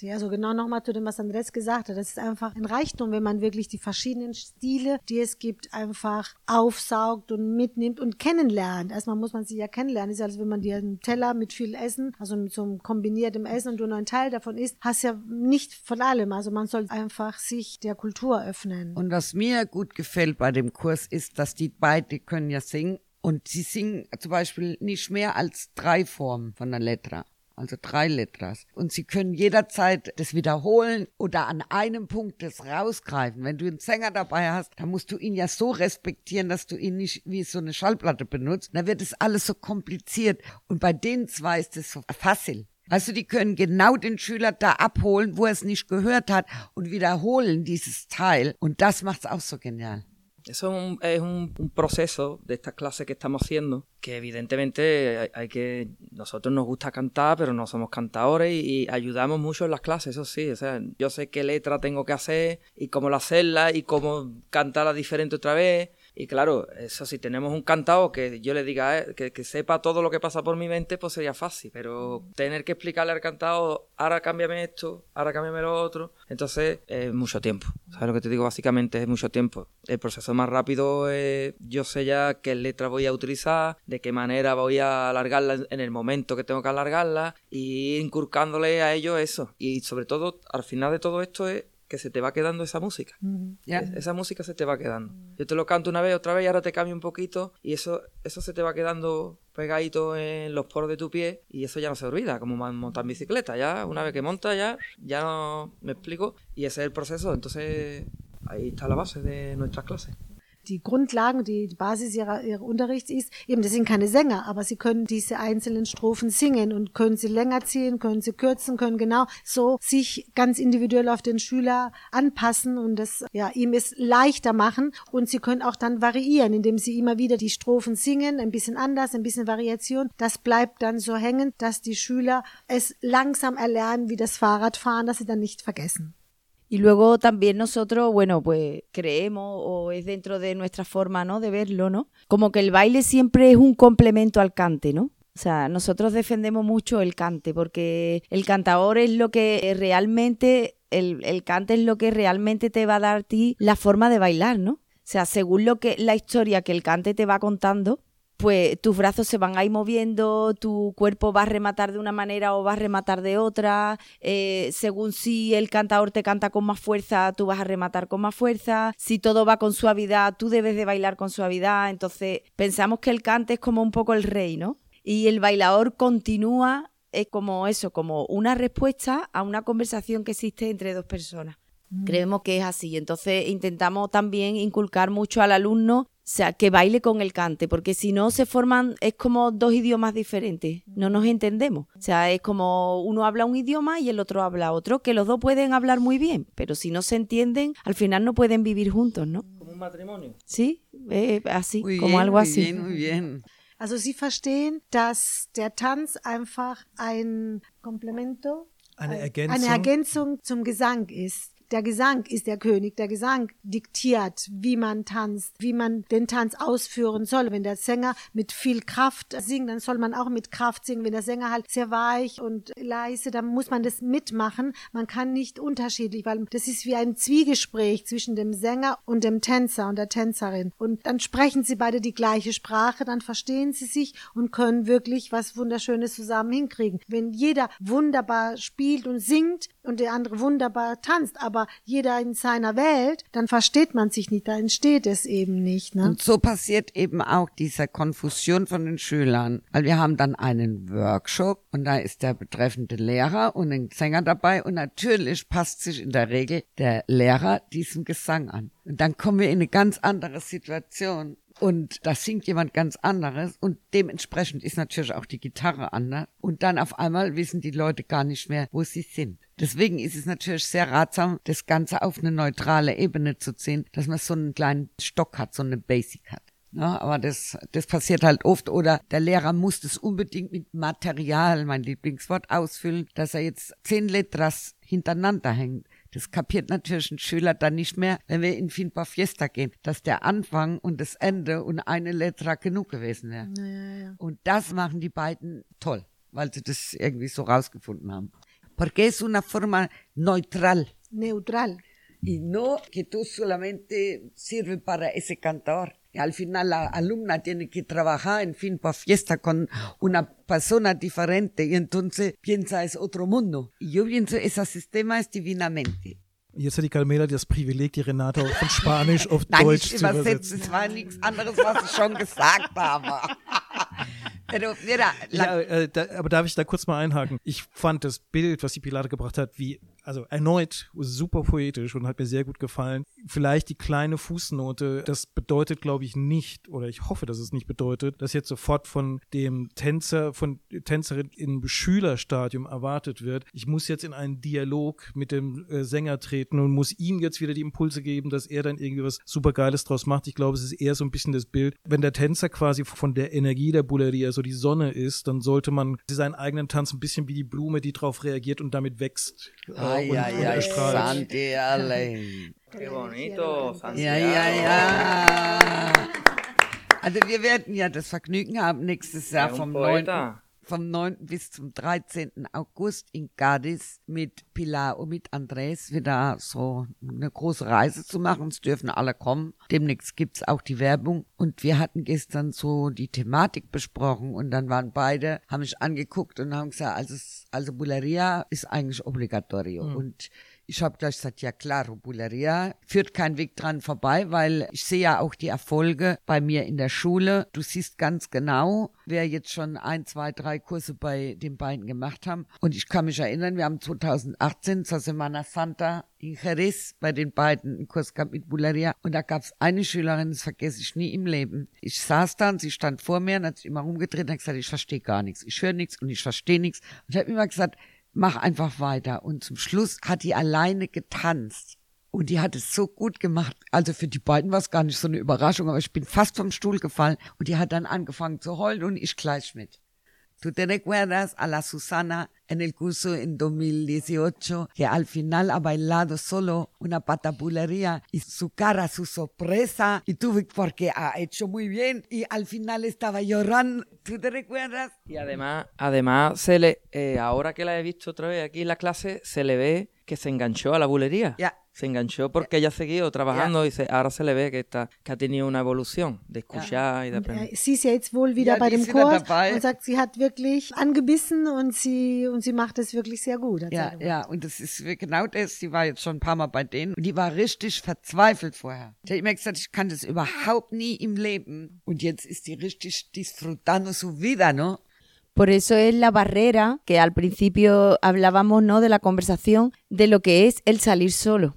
Ja, also genau nochmal zu dem, was Andres gesagt hat. Das ist einfach ein Reichtum, wenn man wirklich die verschiedenen Stile, die es gibt, einfach aufsaugt und mitnimmt und kennenlernt. Erstmal muss man sie ja kennenlernen. Das ist ja, als wenn man dir einen Teller mit viel Essen, also mit so einem kombiniertem Essen und du nur einen Teil davon isst, hast ja nicht von allem. Also man soll einfach sich der Kultur öffnen. Und was mir gut gefällt bei dem Kurs ist, dass die beide können ja singen und sie singen zum Beispiel nicht mehr als drei Formen von der Letra also drei Litras. Und Sie können jederzeit das wiederholen oder an einem Punkt das rausgreifen. Wenn du einen Sänger dabei hast, dann musst du ihn ja so respektieren, dass du ihn nicht wie so eine Schallplatte benutzt. Dann wird es alles so kompliziert. Und bei den zwei ist es so facil. Also die können genau den Schüler da abholen, wo er es nicht gehört hat und wiederholen dieses Teil. Und das macht's auch so genial. Eso es, un, es un, un, proceso de estas clases que estamos haciendo, que evidentemente hay, que, nosotros nos gusta cantar, pero no somos cantadores y, y, ayudamos mucho en las clases, eso sí, o sea, yo sé qué letra tengo que hacer y cómo hacerla y cómo cantarla diferente otra vez, y claro, eso si tenemos un cantado que yo le diga eh, que, que, sepa todo lo que pasa por mi mente, pues sería fácil. Pero tener que explicarle al cantado, ahora cámbiame esto, ahora cámbiame lo otro, entonces es mucho tiempo. ¿Sabes lo que te digo? Básicamente es mucho tiempo. El proceso más rápido es, yo sé ya qué letra voy a utilizar, de qué manera voy a alargarla en el momento que tengo que alargarla, y inculcándole a ellos eso. Y sobre todo, al final de todo esto es que se te va quedando esa música. Esa música se te va quedando. Yo te lo canto una vez, otra vez y ahora te cambio un poquito y eso, eso se te va quedando pegadito en los poros de tu pie y eso ya no se olvida, como montar bicicleta. Ya una vez que monta ya, ya no me explico y ese es el proceso. Entonces ahí está la base de nuestras clases. Die Grundlagen, die die Basis ihrer, ihrer Unterrichts ist, eben, das sind keine Sänger, aber sie können diese einzelnen Strophen singen und können sie länger ziehen, können sie kürzen, können genau so sich ganz individuell auf den Schüler anpassen und das, ja, ihm es leichter machen und sie können auch dann variieren, indem sie immer wieder die Strophen singen, ein bisschen anders, ein bisschen Variation. Das bleibt dann so hängen, dass die Schüler es langsam erlernen, wie das Fahrradfahren, dass sie dann nicht vergessen. Y luego también nosotros, bueno, pues creemos o es dentro de nuestra forma, ¿no? De verlo, ¿no? Como que el baile siempre es un complemento al cante, ¿no? O sea, nosotros defendemos mucho el cante porque el cantador es lo que realmente, el, el cante es lo que realmente te va a dar a ti la forma de bailar, ¿no? O sea, según lo que la historia que el cante te va contando, pues tus brazos se van a ir moviendo, tu cuerpo va a rematar de una manera o va a rematar de otra, eh, según si el cantador te canta con más fuerza, tú vas a rematar con más fuerza, si todo va con suavidad, tú debes de bailar con suavidad, entonces pensamos que el cante es como un poco el rey, ¿no? Y el bailador continúa, es como eso, como una respuesta a una conversación que existe entre dos personas. Creemos que es así. Entonces intentamos también inculcar mucho al alumno, o sea, que baile con el cante, porque si no se forman, es como dos idiomas diferentes, no nos entendemos. O sea, es como uno habla un idioma y el otro habla otro, que los dos pueden hablar muy bien, pero si no se entienden, al final no pueden vivir juntos, ¿no? Como un matrimonio. Sí, Eh, así, Muy como bien, algo muy así. bien, muy bien. Also Sie verstehen, dass der Tanz einfach ein Komplemento, Eine ein- Ergänzung. eine Ergänzung zum Gesang ist. Der Gesang ist der König. Der Gesang diktiert, wie man tanzt, wie man den Tanz ausführen soll. Wenn der Sänger mit viel Kraft singt, dann soll man auch mit Kraft singen. Wenn der Sänger halt sehr weich und leise, dann muss man das mitmachen. Man kann nicht unterschiedlich, weil das ist wie ein Zwiegespräch zwischen dem Sänger und dem Tänzer und der Tänzerin. Und dann sprechen sie beide die gleiche Sprache, dann verstehen sie sich und können wirklich was Wunderschönes zusammen hinkriegen. Wenn jeder wunderbar spielt und singt und der andere wunderbar tanzt, aber jeder in seiner Welt, dann versteht man sich nicht, da entsteht es eben nicht. Ne? Und so passiert eben auch diese Konfusion von den Schülern. Weil wir haben dann einen Workshop und da ist der betreffende Lehrer und ein Sänger dabei und natürlich passt sich in der Regel der Lehrer diesem Gesang an. Und dann kommen wir in eine ganz andere Situation. Und da singt jemand ganz anderes und dementsprechend ist natürlich auch die Gitarre anders. Und dann auf einmal wissen die Leute gar nicht mehr, wo sie sind. Deswegen ist es natürlich sehr ratsam, das Ganze auf eine neutrale Ebene zu ziehen, dass man so einen kleinen Stock hat, so eine Basic hat. Ja, aber das, das passiert halt oft. Oder der Lehrer muss das unbedingt mit Material, mein Lieblingswort, ausfüllen, dass er jetzt zehn Letras hintereinander hängt. Das kapiert natürlich ein Schüler dann nicht mehr, wenn wir in Finpa Fiesta gehen, dass der Anfang und das Ende und eine Letra genug gewesen wäre. Ja, ja, ja. Und das machen die beiden toll, weil sie das irgendwie so rausgefunden haben. Porque es una forma neutral Neutral. Y no que tú solamente sirve para ese cantor. Al final la alumna tiene que trabajar en fin para fiesta con una persona diferente y entonces piensa es otro mundo. Y yo pienso ese sistema es divinamente. Jetzt hat die Carmela das Privileg, die Renate auch von Spanisch auf Nein, Deutsch ich zu übersetze, übersetzen. es war nichts anderes, was ich schon gesagt habe. Pero mira, Ja, äh, da, aber darf ich da kurz mal einhaken? Ich fand das Bild, was die Pilate gebracht hat, wie, also erneut super poetisch und hat mir sehr gut gefallen. Vielleicht die kleine Fußnote, das bedeutet, glaube ich, nicht, oder ich hoffe, dass es nicht bedeutet, dass jetzt sofort von dem Tänzer, von Tänzerin im Schülerstadium erwartet wird. Ich muss jetzt in einen Dialog mit dem äh, Sänger treten und muss ihm jetzt wieder die Impulse geben, dass er dann irgendwie was supergeiles draus macht. Ich glaube, es ist eher so ein bisschen das Bild, wenn der Tänzer quasi von der Energie der Bulleria so die Sonne ist, dann sollte man seinen eigenen Tanz ein bisschen wie die Blume, die darauf reagiert und damit wächst. äh, Ay, und, ay, und ay. Santi, Alain. Qué bonito, Ja, Santiago. ja, ja. Also wir werden ja das Vergnügen haben, nächstes Jahr Ja, vom 9. vom 9. bis zum 13. August in Cadiz mit Pilar und mit Andres wieder so eine große Reise zu machen. Es dürfen alle kommen. Demnächst gibt's auch die Werbung. Und wir hatten gestern so die Thematik besprochen und dann waren beide, haben mich angeguckt und haben gesagt, also, also Bulleria ist eigentlich obligatorio. Und ich habe gleich gesagt, ja klar, Buleria führt kein Weg dran vorbei, weil ich sehe ja auch die Erfolge bei mir in der Schule. Du siehst ganz genau, wer jetzt schon ein, zwei, drei Kurse bei den beiden gemacht haben. Und ich kann mich erinnern, wir haben 2018 zur Semana Santa in Jerez bei den beiden einen Kurs gehabt mit Buleria. Und da gab es eine Schülerin, das vergesse ich nie im Leben. Ich saß da und sie stand vor mir und hat sich immer rumgedreht und hat gesagt, ich verstehe gar nichts. Ich höre nichts und ich verstehe nichts. Und ich habe immer gesagt, mach einfach weiter. Und zum Schluss hat die alleine getanzt. Und die hat es so gut gemacht. Also für die beiden war es gar nicht so eine Überraschung, aber ich bin fast vom Stuhl gefallen und die hat dann angefangen zu heulen und ich gleich mit. ¿Tú te recuerdas a la Susana en el curso en 2018 que al final ha bailado solo una patapulería y su cara, su sorpresa y tuve porque ha hecho muy bien y al final estaba llorando? ¿Tú te recuerdas? Y además, además se le, eh, ahora que la he visto otra vez aquí en la clase, se le ve que se enganchó a la bulería. Ja. Se enganchó porque ella ha seguido trabajando y se, ahora se le ve que, está, que ha tenido una evolución de escuchar y de aprender. Äh, Sie ist ja jetzt wohl wieder Ja, bei dem dabei. und sagt, sie hat wirklich angebissen und sie und sie macht es wirklich sehr gut. Ja, ja, und das ist genau das. Sie war jetzt schon ein paar Mal bei denen und die war richtig verzweifelt vorher. Die hat immer gesagt, ich kann das überhaupt nie im Leben. Und jetzt ist die richtig disfrutando su vida, ¿no? Por eso es la barrera que al principio hablábamos, ¿no? De la conversación, de lo que es el salir solo.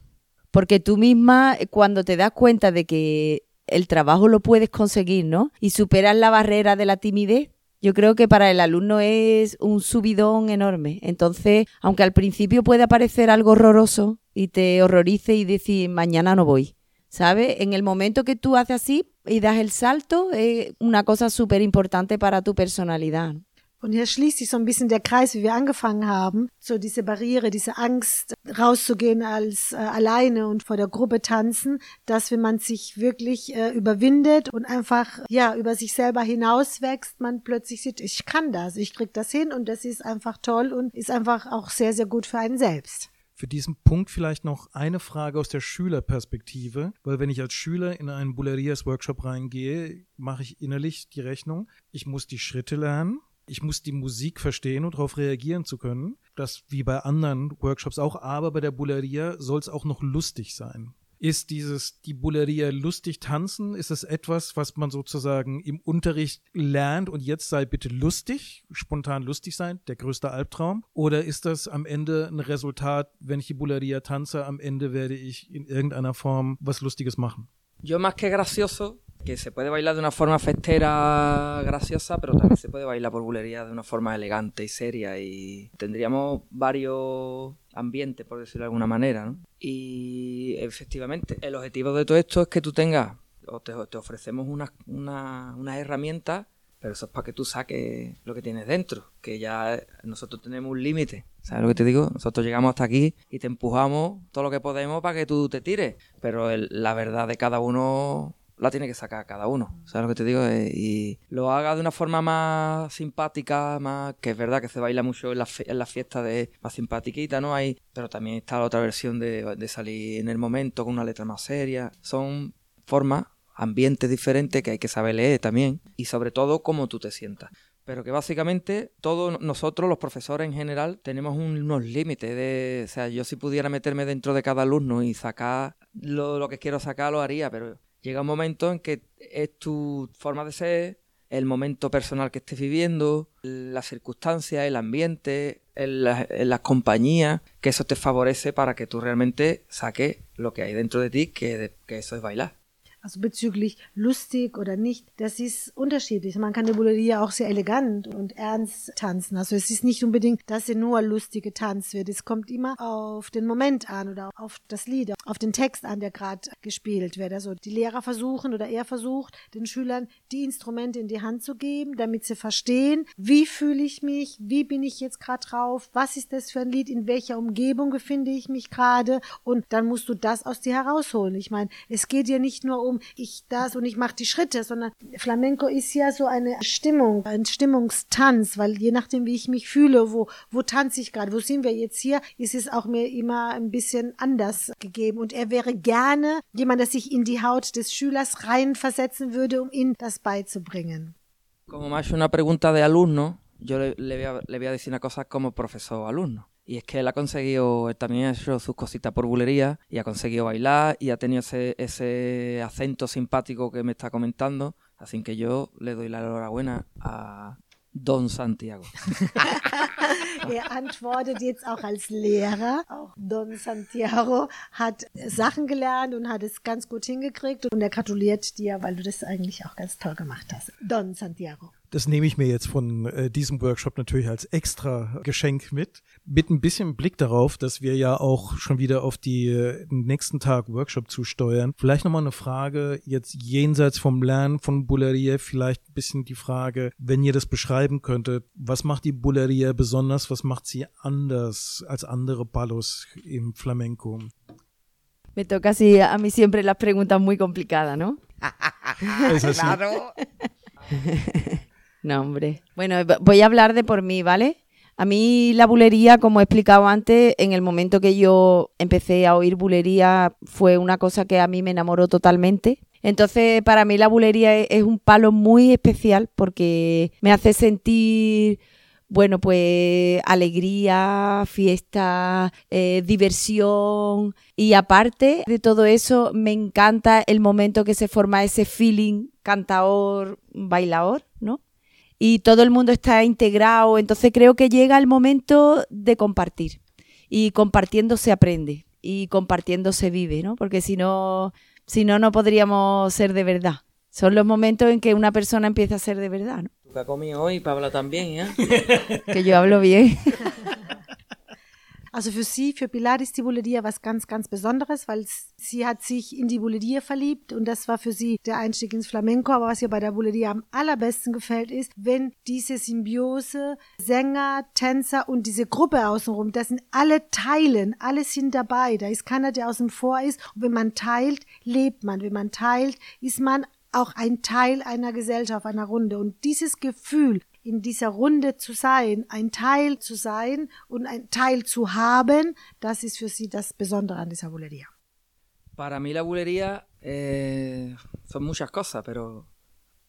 Porque tú misma, eh, cuando te das cuenta de que el trabajo lo puedes conseguir, ¿no? Y superas la barrera de la timidez, yo creo que para el alumno es un subidón enorme. Entonces, aunque al principio pueda parecer algo horroroso y te horrorice y decir, mañana no voy, ¿sabes? En el momento que tú haces así y das el salto, es una cosa súper importante para tu personalidad. Und hier schließt sich so ein bisschen der Kreis, wie wir angefangen haben. So diese Barriere, diese Angst, rauszugehen als äh, alleine und vor der Gruppe tanzen, dass wenn man sich wirklich äh, überwindet und einfach ja über sich selber hinauswächst, man plötzlich sieht, ich kann das, ich krieg das hin und das ist einfach toll und ist einfach auch sehr, sehr gut für einen selbst. Für diesen Punkt vielleicht noch eine Frage aus der Schülerperspektive, weil wenn ich als Schüler in einen Bullerias-Workshop reingehe, mache ich innerlich die Rechnung, ich muss die Schritte lernen, ich muss die Musik verstehen und darauf reagieren zu können. Das wie bei anderen Workshops auch, aber bei der Bulleria soll es auch noch lustig sein. Ist dieses, die Bulleria lustig tanzen, ist es etwas, was man sozusagen im Unterricht lernt und jetzt sei bitte lustig, spontan lustig sein, der größte Albtraum? Oder ist das am Ende ein Resultat, wenn ich die Bulleria tanze, am Ende werde ich in irgendeiner Form was Lustiges machen? Yo más que gracioso, que se puede bailar de una forma festera graciosa, pero también se puede bailar por bulería de una forma elegante y seria y tendríamos varios ambientes, por decirlo de alguna manera, ¿no? Y efectivamente, el objetivo de todo esto es que tú tengas, o te, te ofrecemos unas una, unas herramientas, pero eso es para que tú saques lo que tienes dentro, que ya nosotros tenemos un límite. ¿Sabes lo que te digo? Nosotros llegamos hasta aquí y te empujamos todo lo que podemos para que tú te tires. Pero la verdad de cada uno la tiene que sacar cada uno. ¿Sabes lo que te digo? Eh, y lo haga de una forma más simpática, más que es verdad que se baila mucho en la, fe- en la fiesta de más simpatiquita, ¿no? Hay, pero también está la otra versión de, salir en el momento con una letra más seria. Son formas, ambientes diferentes que hay que saber leer también. Y sobre todo cómo tú te sientas pero que básicamente todos nosotros, los profesores en general, tenemos un- unos límites de, o sea, yo si pudiera meterme dentro de cada alumno y sacar lo, lo que quiero sacar, lo haría, pero llega un momento en que es tu forma de ser, el momento personal que estés viviendo, las circunstancias, el ambiente, las compañías, que eso te favorece para que tú realmente saques lo que hay dentro de ti, que, que eso es bailar. Also bezüglich lustig oder nicht, das ist unterschiedlich. Man kann die Bulerie auch sehr elegant und ernst tanzen. Also es ist nicht unbedingt, dass sie nur lustig getanzt wird. Es kommt immer auf den Moment an oder auf das Lied, auf den Text an, der gerade gespielt wird. Also die Lehrer versuchen oder er versucht, den Schülern die Instrumente in die Hand zu geben, damit sie verstehen, wie fühle ich mich, wie bin ich jetzt gerade drauf, was ist das für ein Lied, in welcher Umgebung befinde ich mich gerade und dann musst du das aus dir herausholen. Ich meine, es geht ja nicht nur um ich das und ich mache die Schritte, sondern Flamenco ist ja so eine Stimmung, ein Stimmungstanz, weil je nachdem, wie ich mich fühle, wo, wo tanze ich gerade, wo sind wir jetzt hier, ist es auch mir immer ein bisschen anders gegeben. Und er wäre gerne jemand, der sich in die Haut des Schülers reinversetzen würde, um ihm das beizubringen. Como hecho una pregunta de alumno, yo le, le voy a, le voy a decir una cosa como profesor alumno. Y es que él ha conseguido, también ha hecho sus cositas por bulería y ha conseguido bailar y ha tenido ese, ese acento simpático que me está comentando. Así que yo le doy la enhorabuena a Don Santiago. Er antwortet jetzt auch als Lehrer. Auch Don Santiago hat Sachen gelernt und hat es ganz gut hingekriegt. Und er gratuliert dir, weil du das eigentlich auch ganz toll gemacht hast. Don Santiago. Das nehme ich mir jetzt von äh, diesem Workshop natürlich als extra Geschenk mit. Mit ein bisschen Blick darauf, dass wir ja auch schon wieder auf die äh, nächsten Tag Workshop zusteuern. Vielleicht nochmal eine Frage jetzt jenseits vom Lernen von Bulleria, vielleicht ein bisschen die Frage, wenn ihr das beschreiben könntet, was macht die Bulleria besonders, was macht sie anders als andere Palos im Flamenco? Me toca así a mí siempre las preguntas muy complicadas, ¿no? Claro. No, hombre. Bueno, v- voy a hablar de por mí, ¿vale? A mí la bulería, como he explicado antes, en el momento que yo empecé a oír bulería fue una cosa que a mí me enamoró totalmente. Entonces, para mí la bulería es, es un palo muy especial porque me hace sentir, bueno, pues alegría, fiesta, eh, diversión. Y aparte de todo eso, me encanta el momento que se forma ese feeling cantaor, bailador, ¿no? Y todo el mundo está integrado. Entonces creo que llega el momento de compartir. Y compartiendo se aprende. Y compartiendo se vive, ¿no? Porque si no, si no, no podríamos ser de verdad. Son los momentos en que una persona empieza a ser de verdad, ¿no? Tú que has comido hoy, Pablo también, ¿eh? Que yo hablo bien. Also für sie, für Pilar ist die Buledia was ganz, ganz Besonderes, weil sie hat sich in die Buledia verliebt und das war für sie der Einstieg ins Flamenco. Aber was ihr bei der Buledia am allerbesten gefällt, ist, wenn diese Symbiose Sänger, Tänzer und diese Gruppe außenrum, das sind alle Teilen, alle sind dabei. Da ist keiner, der außen vor ist. Und wenn man teilt, lebt man. Wenn man teilt, ist man auch ein Teil einer Gesellschaft, einer Runde. Und dieses Gefühl, in dieser Runde zu sein, ein Teil zu sein und ein Teil zu haben, das ist für sie das Besondere an dieser Bulería. Para mí la bulería eh, son muchas cosas, pero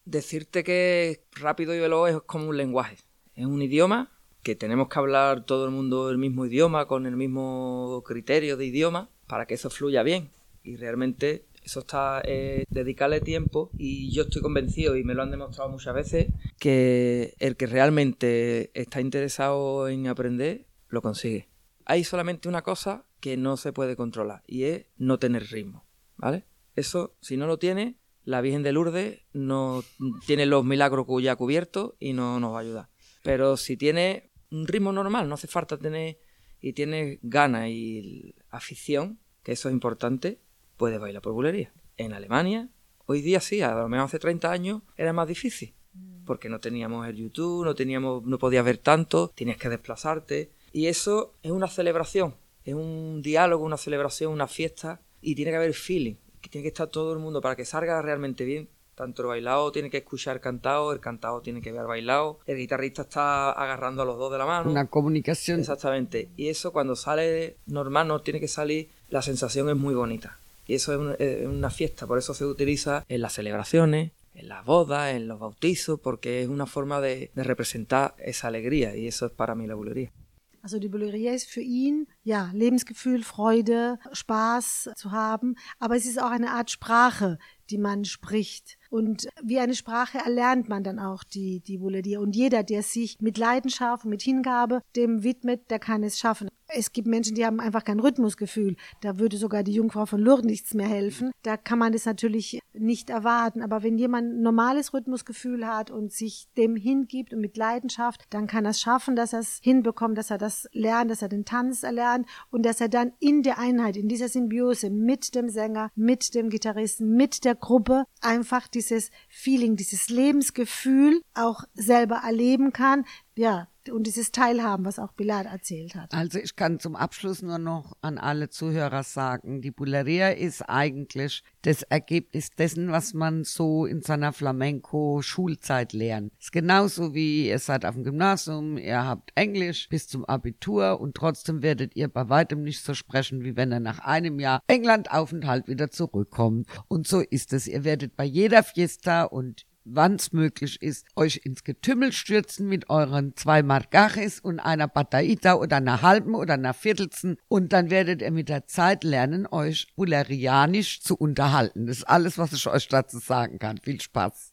decirte que rápido y veloz es como un lenguaje. Es un idioma que tenemos que hablar todo el mundo el mismo idioma, con el mismo criterio de idioma, para que eso fluya bien. Y realmente eso está, eh, dedicarle tiempo y yo estoy convencido y me lo han demostrado muchas veces que el que realmente está interesado en aprender lo consigue. Hay solamente una cosa que no se puede controlar y es no tener ritmo, ¿vale? Eso, si no lo tiene, la Virgen de Lourdes no tiene los milagros ya cubiertos y no nos va a ayudar. Pero si tiene un ritmo normal, no hace falta tener y tiene ganas y afición, que eso es importante, puede bailar por bulería. En Alemania, hoy día sí, a lo mejor hace 30 años era más difícil, porque no teníamos el YouTube, no teníamos, no podías ver tanto, tenías que desplazarte. Y eso es una celebración, es un diálogo, una celebración, una fiesta y tiene que haber feeling, tiene que estar todo el mundo para que salga realmente bien. Tanto el bailado tiene que escuchar cantado, el cantado tiene que ver bailado, el guitarrista está agarrando a los dos de la mano. Una comunicación. Exactamente. Y eso cuando sale normal, no tiene que salir, la sensación es muy bonita. Y eso es una, es una fiesta, por eso se utiliza en las celebraciones, en las bodas, en los bautizos, porque es una forma de, de representar esa alegría y eso es para mí la bulería. Also die Bollerie ist für ihn, ja, Lebensgefühl, Freude, Spaß zu haben, aber es ist auch eine Art Sprache, die man spricht. Und wie eine Sprache erlernt man dann auch die, die Bollerie. Und jeder, der sich mit Leidenschaft mit Hingabe dem widmet, der kann es schaffen. Es gibt Menschen, die haben einfach kein Rhythmusgefühl. Da würde sogar die Jungfrau von Lourdes nichts mehr helfen. Da kann man das natürlich nicht erwarten. Aber wenn jemand ein normales Rhythmusgefühl hat und sich dem hingibt und mit Leidenschaft, dann kann er es schaffen, dass er es hinbekommt, dass er das lernt, dass er den Tanz erlernt und dass er dann in der Einheit, in dieser Symbiose mit dem Sänger, mit dem Gitarristen, mit der Gruppe einfach dieses Feeling, dieses Lebensgefühl auch selber erleben kann. Ja, und dieses Teilhaben, was auch Bilal erzählt hat. Also ich kann zum Abschluss nur noch an alle Zuhörer sagen, die Buleria ist eigentlich das Ergebnis dessen, was man so in seiner Flamenco-Schulzeit lernt. Ist genauso wie ihr seid auf dem Gymnasium, ihr habt Englisch bis zum Abitur und trotzdem werdet ihr bei weitem nicht so sprechen, wie wenn ihr nach einem Jahr England-Aufenthalt wieder zurückkommt. Und so ist es. Ihr werdet bei jeder Fiesta und wann es möglich ist, euch ins Getümmel stürzen mit euren zwei Margaches und einer Bataita oder einer halben oder einer viertelsten und dann werdet ihr mit der Zeit lernen, euch bulerianisch zu unterhalten. Das ist alles, was ich euch dazu sagen kann. Viel Spaß.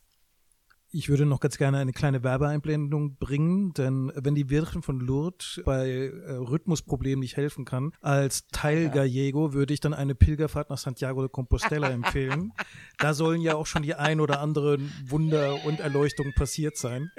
Ich würde noch ganz gerne eine kleine Werbeeinblendung bringen, denn wenn die Virgen von Lourdes bei äh, Rhythmusproblemen nicht helfen kann, als Teil Gallego würde ich dann eine Pilgerfahrt nach Santiago de Compostela empfehlen. Da sollen ja auch schon die ein oder anderen Wunder und Erleuchtungen passiert sein.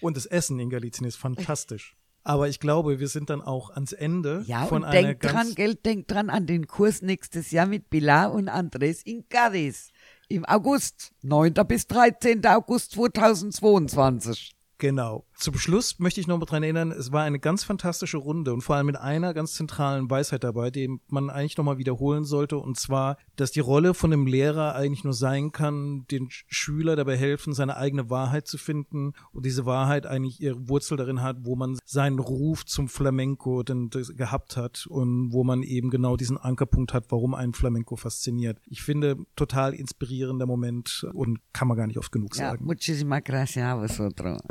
Und das Essen in Galicien ist fantastisch. Aber ich glaube, wir sind dann auch ans Ende Ja, von und einer denkt ganz dran, Geld, denkt dran an den Kurs nächstes Jahr mit Pilar und Andres in Cadiz. Im August, 9. bis 13. August 2022. Genau. Zum Schluss möchte ich noch mal dran erinnern, es war eine ganz fantastische Runde und vor allem mit einer ganz zentralen Weisheit dabei, die man eigentlich noch mal wiederholen sollte, und zwar, dass die Rolle von dem Lehrer eigentlich nur sein kann, den Sch- Schüler dabei helfen, seine eigene Wahrheit zu finden und diese Wahrheit eigentlich ihre Wurzel darin hat, wo man seinen Ruf zum Flamenco denn gehabt hat und wo man eben genau diesen Ankerpunkt hat, warum ein Flamenco fasziniert. Ich finde, total inspirierender Moment und kann man gar nicht oft genug Ja, sagen. muchísimas gracias a vosotros.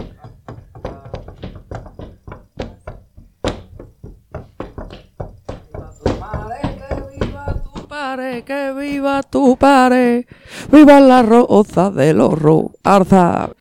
Que viva tu pare, viva la roza del horror, arza.